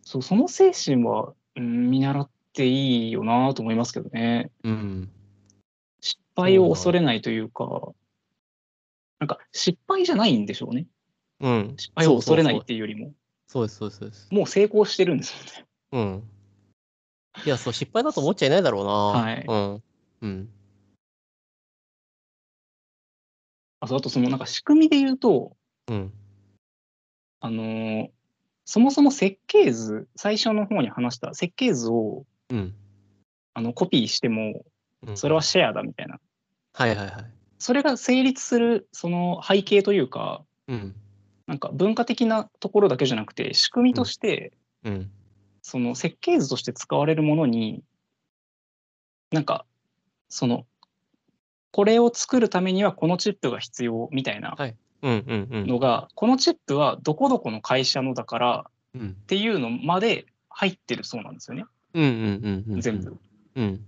[SPEAKER 1] そうその精神は、うん、見習っていいよなと思いますけどね。
[SPEAKER 2] うん。
[SPEAKER 1] 失敗を恐れないというか、なんか失敗じゃないんでしょうね。
[SPEAKER 2] うん。
[SPEAKER 1] 失敗を恐れないっていうよりも、
[SPEAKER 2] そうです、そうです、そうです。
[SPEAKER 1] もう成功してるんですよね。
[SPEAKER 2] うん。いや、そう、失敗だと思っちゃいないだろうな。
[SPEAKER 1] はい
[SPEAKER 2] うん。うん。
[SPEAKER 1] あと、あとそのなんか仕組みで言うと、
[SPEAKER 2] うん。
[SPEAKER 1] あのーそもそも設計図、最初の方に話した設計図を
[SPEAKER 2] うん。
[SPEAKER 1] あのコピーしても、
[SPEAKER 2] うん
[SPEAKER 1] それはシェアだみたいな。
[SPEAKER 2] はいはいはい。
[SPEAKER 1] それが成立するその背景というか、
[SPEAKER 2] うん。
[SPEAKER 1] なんか文化的なところだけじゃなくて、仕組みとして、
[SPEAKER 2] うん。
[SPEAKER 1] その設計図として使われるものに、なんか、その、これを作るためにはこのチップが必要みたいな。のが、このチップはどこどこの会社のだから
[SPEAKER 2] うん
[SPEAKER 1] っていうのまで入ってるそうなんですよね、
[SPEAKER 2] うんうんうんうん。
[SPEAKER 1] 全部。。
[SPEAKER 2] うん。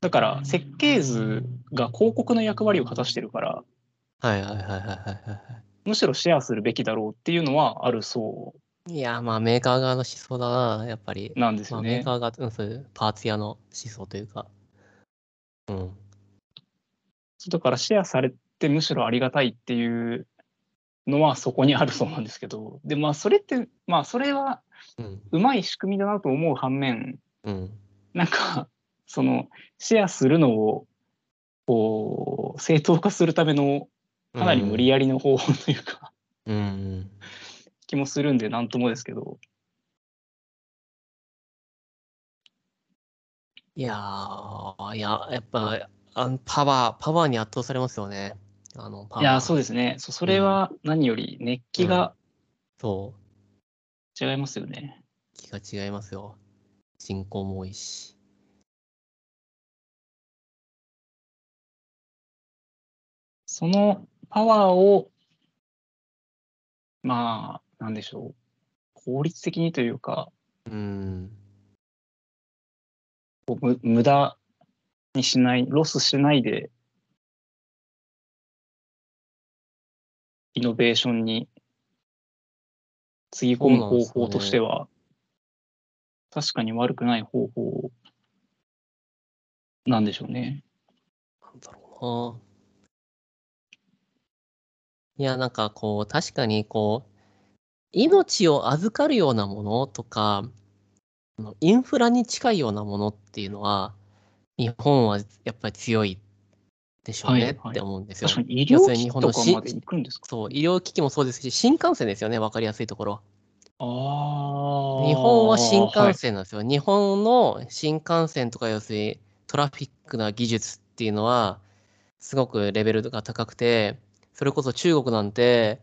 [SPEAKER 1] だから、設計図が広告の役割を果たしてるから、
[SPEAKER 2] はいはいはいはいはいは
[SPEAKER 1] むしろシェアするべきだろうっていうのはあるそ
[SPEAKER 2] い。いや、まあメーカー側の思想だな、やっぱり
[SPEAKER 1] う。なんです
[SPEAKER 2] まあ、
[SPEAKER 1] よね。
[SPEAKER 2] メーカーが、うん、そういうパーツ屋の思想というか。うん。
[SPEAKER 1] だからシェアされてむしろありがたいっていうのはそこにあるそうなんですけど、で、まあそれって、まあそれは
[SPEAKER 2] うん。
[SPEAKER 1] うまい仕組みだなと思う反面、
[SPEAKER 2] うん。
[SPEAKER 1] なんか、その、シェアするのを、こう、正当化するための、かなり無理やりの方法というか、
[SPEAKER 2] うん。うん。
[SPEAKER 1] 気もするんで、なんともですけど、
[SPEAKER 2] いやー、いや、やっぱ、あのパワー、パワーに圧倒されますよね。あの、パワー。
[SPEAKER 1] いや、そうですね。そそれは何より熱気が
[SPEAKER 2] そう。
[SPEAKER 1] 違いますよね。
[SPEAKER 2] 気が違いますよ。人口も多いし。
[SPEAKER 1] そのパワーを、まあ、なんでしょう。効率的にというか、
[SPEAKER 2] うん。
[SPEAKER 1] こうむ無駄にしない、ロスしないで、イノベーションにつぎ込む方法としては、確かに悪くない方法なんでしょうね。
[SPEAKER 2] なんだろうな。いや、なんかこう、確かにこう、命を預かるようなものとか、インフラに近いようなものっていうのは、日本はやっぱり強いでしょうねって思うんですよ。
[SPEAKER 1] 確かに医療機器とかまで行くんですか？
[SPEAKER 2] そう、医療機器もそうですし、新幹線ですよね、わかりやすいところ。
[SPEAKER 1] ああ。
[SPEAKER 2] 日本は新幹
[SPEAKER 1] はい
[SPEAKER 2] 線なんですよ。日本の新幹線とか要するにトラフィックな技術っていうのはすごくレベルが高くて、それこそ中国なんて、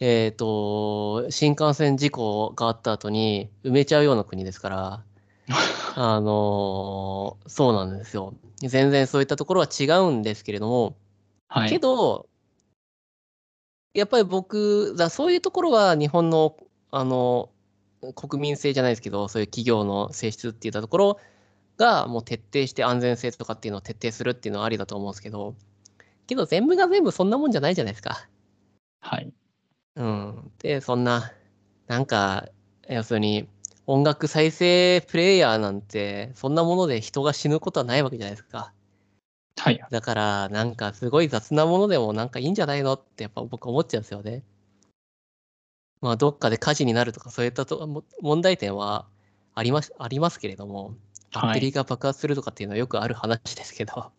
[SPEAKER 2] えっ、と、新幹線事故があった後に埋めちゃうような国ですから、あのーそうなんですよ。全然そういったところは違うんですけれども、
[SPEAKER 1] はい。
[SPEAKER 2] けど、やっぱり僕、だそういうところは日本の、あの、国民性じゃないですけど、そういう企業の性質っていったところが、もう徹底して安全性とかっていうのを徹底するっていうのはありだと思うんですけど、けど全部が全部そんなもんじゃないじゃないですか。
[SPEAKER 1] はい。
[SPEAKER 2] うん。で、そんな、なんか、要するに、音楽再生プレイヤーなんて、そんなもので人が死ぬことはないわけじゃないですか。
[SPEAKER 1] はい。
[SPEAKER 2] だから、なんかすごい雑なものでもなんかいいんじゃないのってやっぱ僕思っちゃうんですよね。まあ、どっかで火事になるとかそういったとも問題点はあります、ありますけれども、バッテリーが爆発するとかっていうのはよくある話ですけど。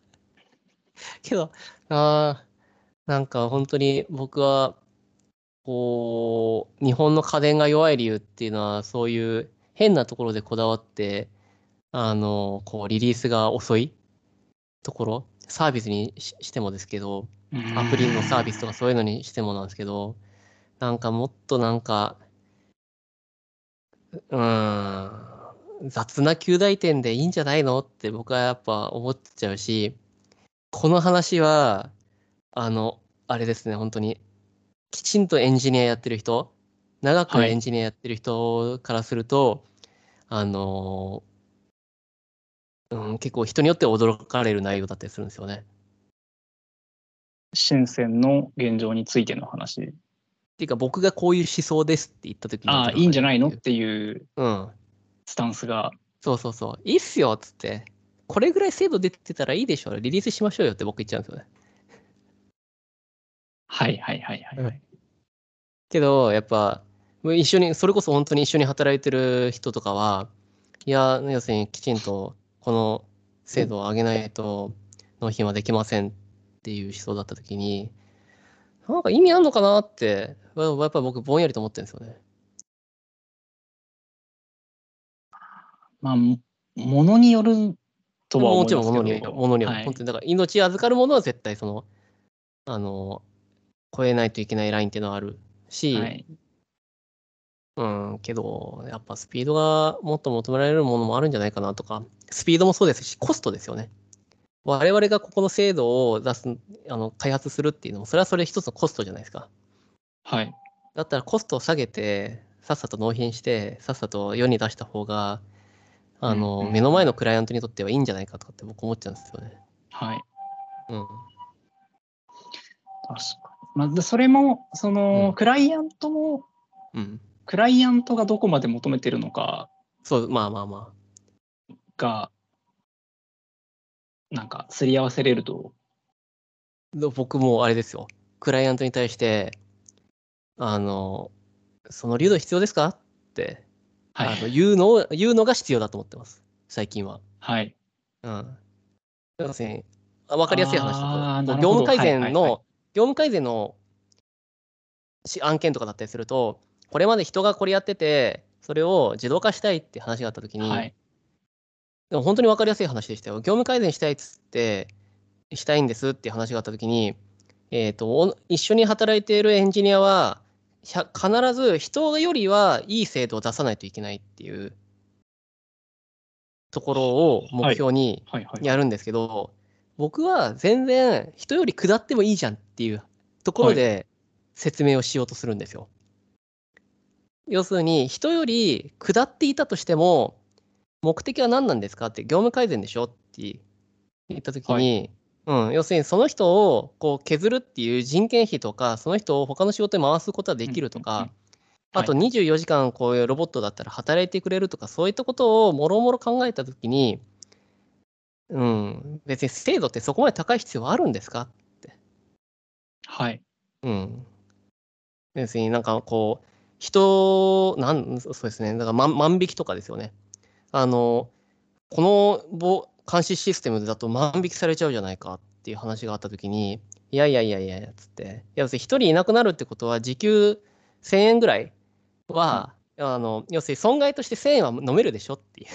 [SPEAKER 2] けど、あーなんか本当に僕は、こう、日本の家電が弱い理由っていうのは、そういう変なところでこだわって、あの、こう、リリースが遅いところ、サービスにししてもですけど、アプリのサービスとかそういうのにしてもなんですけど、なんかもっとなんか、うーん、雑な旧大点でいいんじゃないのって僕はやっぱ思っちゃうし、この話は、あの、あれですね、本当に、きちんとエンジニアやってる人、長く
[SPEAKER 1] はい
[SPEAKER 2] エンジニアやってる人からすると、あの、うん、結構人によっては驚かれる内容だったりするんですよね。
[SPEAKER 1] 深センの現状についての話。
[SPEAKER 2] っていうか僕がこういう思想ですって言った時に
[SPEAKER 1] ああ、いいんじゃないのっ
[SPEAKER 2] う
[SPEAKER 1] ていう
[SPEAKER 2] うん。
[SPEAKER 1] スタンスが。
[SPEAKER 2] そうそうそう。いいっすよっつって。これぐらい精度出てたらいいでしょ。リリースしましょうよって僕言っちゃうんですよね。
[SPEAKER 1] はいはいはいはい。
[SPEAKER 2] うんけど、やっぱ、一緒に、それこそ本当に一緒に働いてる人とかは、いや、要するにきちんとこの精度を上げないと納品はできませんっていう思想だった時に、なんか意味あんのかなって、やっぱ僕ぼんやりと思ってるんですよね。
[SPEAKER 1] まあ、もものによるとは
[SPEAKER 2] も
[SPEAKER 1] 思いますけど
[SPEAKER 2] ちろん物による、物による、
[SPEAKER 1] はい
[SPEAKER 2] 本当にだから命預かるものは絶対その、あの、超えないといけないラインっていうのはあるし、
[SPEAKER 1] はい。
[SPEAKER 2] うん、けど、やっぱスピードがもっと求められるものもあるんじゃないかなとか、スピードもそうですし、コストですよね。我々がここの制度を出す、あの開発するっていうのも、それはそれ一つのコストじゃないですか。
[SPEAKER 1] はい。
[SPEAKER 2] だったらコストを下げて、さっさと納品して、さっさと世に出した方が、あの、
[SPEAKER 1] うんうん
[SPEAKER 2] 目の前のクライアントにとってはいいんじゃないかとかって僕思っちゃうんですよね。
[SPEAKER 1] はい。
[SPEAKER 2] うん。
[SPEAKER 1] 確かに。まあ、でそれも、その、
[SPEAKER 2] うん
[SPEAKER 1] クライアントも、
[SPEAKER 2] うん。
[SPEAKER 1] クライアントがどこまで求めてるのか
[SPEAKER 2] そう、まあまあまあ。
[SPEAKER 1] が、なんか、すり合わせれると、
[SPEAKER 2] で僕もあれですよ。クライアントに対して、あの、その流度必要ですか？って、
[SPEAKER 1] はい。
[SPEAKER 2] あの言うのを、言うのが必要だと思ってます。最近は。
[SPEAKER 1] はい。
[SPEAKER 2] うん。要するに、あ分かりやすい話だと、業務改善の、
[SPEAKER 1] はいはいはい
[SPEAKER 2] 業務改善のし案件とかだったりすると、これまで人がこれやってて、それを自動化したいって話があったときに、
[SPEAKER 1] はい。
[SPEAKER 2] でも本当に分かりやすい話でしたよ。業務改善したいっつって、したいんですっていう話があったときに、えーと、お一緒に働いているエンジニアは、必ず人よりはいい制度を出さないといけないっていうところを目標に。やるんですけど、僕は全然人より下ってもいいじゃんっていうところで説明をしようとするんですよ。要するに人より下っていたとしても目的は何なんですかって業務改善でしょって言った時に、うん、要するにその人をこう削るっていう人件費とかその人を他の仕事に回すことはできるとか、
[SPEAKER 1] うんうんうん
[SPEAKER 2] あと
[SPEAKER 1] はい
[SPEAKER 2] 24時間こういうロボットだったら働いてくれるとかそういったことをもろもろ考えた時に、うん、別に精度ってそこまで高い必要はあるんですか？
[SPEAKER 1] はい。
[SPEAKER 2] うん。別になんかこう、人、なん、そうですね、だから万万引きとかですよね。あの、このぼ監視システムだと万引きされちゃうじゃないかっていう話があったときに、いやいやいやいや、つって、いや、要するに一人いなくなるってことは、時給1000円ぐらいは、あの、要するに損害として1000円は飲めるでしょっていう。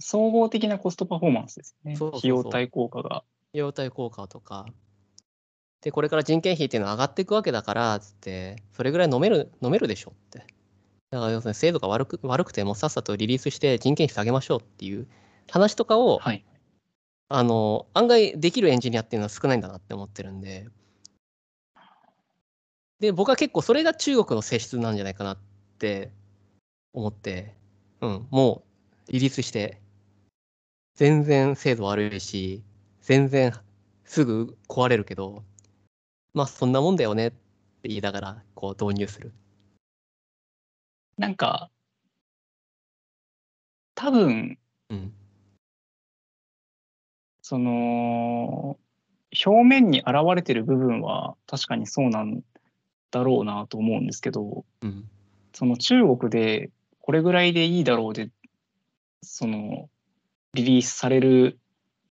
[SPEAKER 1] 総合的なコストパフォーマンスですね。
[SPEAKER 2] そうそうそう
[SPEAKER 1] 費用対効果が。
[SPEAKER 2] 費用対効果とか。で、これから人件費っていうのは上がっていくわけだから、つって、それぐらい飲める、飲めるでしょって。だから要するに制度が悪く悪くてもさっさとリリースして人件費下げましょうっていう話とかを、
[SPEAKER 1] はい。
[SPEAKER 2] あの、案外できるエンジニアっていうのは少ないんだなって思ってるんで。で、僕は結構それが中国の性質なんじゃないかなって思って、うん、もうリリースして、全然精度悪いし、全然すぐ壊れるけど、まあそんなもんだよねって言いながらこう導入する。
[SPEAKER 1] なんか、多分、
[SPEAKER 2] うん。
[SPEAKER 1] その、表面に現れてる部分は確かにそうなんだろうなと思うんですけど、
[SPEAKER 2] うん。
[SPEAKER 1] その中国でこれぐらいでいいだろうで、その、リリースされる、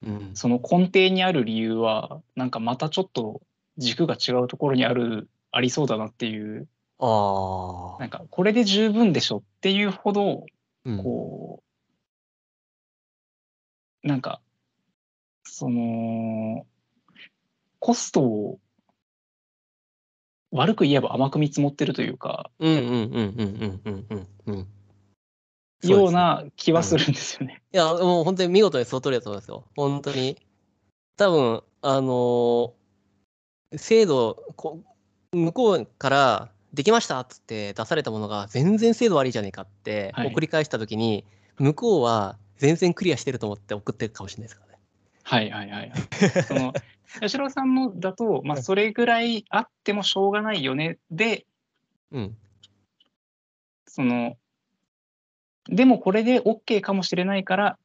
[SPEAKER 2] うん。
[SPEAKER 1] その根底にある理由は、なんかまたちょっと軸が違うところにある、ありそうだなっていう、
[SPEAKER 2] ああ。
[SPEAKER 1] なんかこれで十分でしょっていうほど、
[SPEAKER 2] うん。
[SPEAKER 1] こう、なんか、その、コストを悪く言えば甘く見積もってるというか、
[SPEAKER 2] うんうんうんうんうんうんうんうん。
[SPEAKER 1] ような気はするんですよね。
[SPEAKER 2] いや、もう本当に見事にその通りだと思いますよ。本当に。多分、あのー制度こ、向こうからできましたっつって出されたものが全然精度悪いじゃねえかって
[SPEAKER 1] はい
[SPEAKER 2] 送り返したときに、向こうは全然クリアしてると思って送ってるかもしれないですからね。
[SPEAKER 1] はいはいはいはい。その、吉郎さんのだと、まあ、それぐらいあってもしょうがないよね。で、
[SPEAKER 2] うん。
[SPEAKER 1] その、でもこれで OK かもしれないから、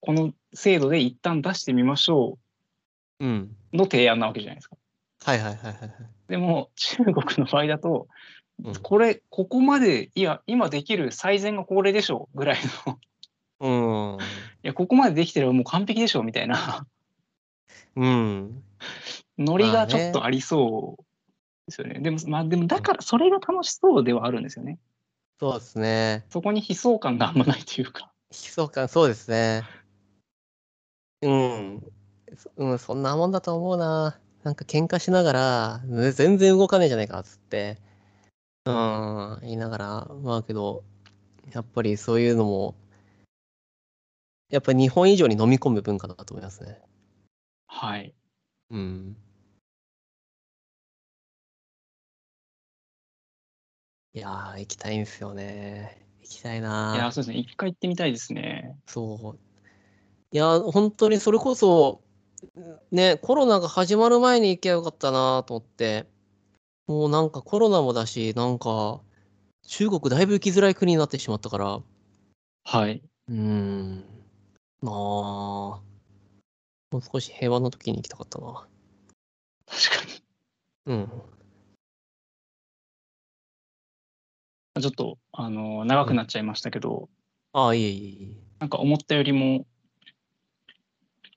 [SPEAKER 1] この制度で一旦出してみましょうの提案なわけじゃないですか。
[SPEAKER 2] はいはいはいはいはい。
[SPEAKER 1] でも中国の場合だと、
[SPEAKER 2] うん
[SPEAKER 1] これ、ここまで、いや、今できる最善がこれでしょぐらいの、い
[SPEAKER 2] うん。
[SPEAKER 1] や、ここまでできてればもう完璧でしょみたいな
[SPEAKER 2] うん。
[SPEAKER 1] ノリがちょっとありそうですよね。でも、まあ、でもだからそれが楽しそうではあるんですよね。
[SPEAKER 2] そうですね。
[SPEAKER 1] そこに悲壮感があんまないというか。
[SPEAKER 2] 悲壮感、そうですね。うん。そうん、そんなもんだと思うな。なんか喧嘩しながら、ね全然動かねえじゃねえかっつって、うん、言いながら、まあけど、やっぱりそういうのも、やっぱり日本以上に飲み込む文化だと思いますね。
[SPEAKER 1] はい。
[SPEAKER 2] うん。いやー、行きたいんですよね。行きたいない
[SPEAKER 1] や、そうですね。一回行ってみたいですね。
[SPEAKER 2] そう。いや、本当にそれこそ、ね、コロナが始まる前に行けばよかったなと思って、もうなんかコロナもだし、なんか、中国だいぶ行きづらい国になってしまったから、
[SPEAKER 1] はい。
[SPEAKER 2] うーん、なあ、もう少し平和な時に行きたかったな。
[SPEAKER 1] 確かに。
[SPEAKER 2] うん。
[SPEAKER 1] ちょっと、あの、長くなっちゃいましたけど、
[SPEAKER 2] ああ、いえいえいえ。
[SPEAKER 1] なんか思ったよりも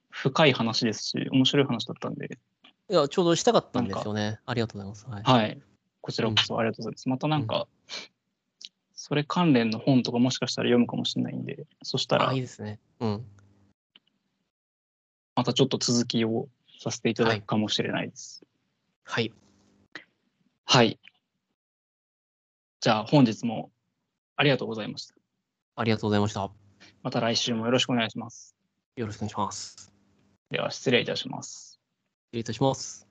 [SPEAKER 1] 深い話ですし、面白い話だったんで、
[SPEAKER 2] いや、ちょうどしたかったんですよね。ありがとうございます。はい。
[SPEAKER 1] はい。こちらこそありがとうございます。またなんか、それ関連の本とかもしかしたら読むかもしれないんで、そしたら
[SPEAKER 2] あ、いいですね。うん。
[SPEAKER 1] またちょっと続きをさせていただくかもしれないです。
[SPEAKER 2] はい。
[SPEAKER 1] はい。じゃあ本日もありがとうございました。
[SPEAKER 2] ありがとうございました。よ
[SPEAKER 1] また来週もよろしくお願いします。
[SPEAKER 2] ろしくお願いします。
[SPEAKER 1] では失礼いたします。
[SPEAKER 2] 失礼いたします。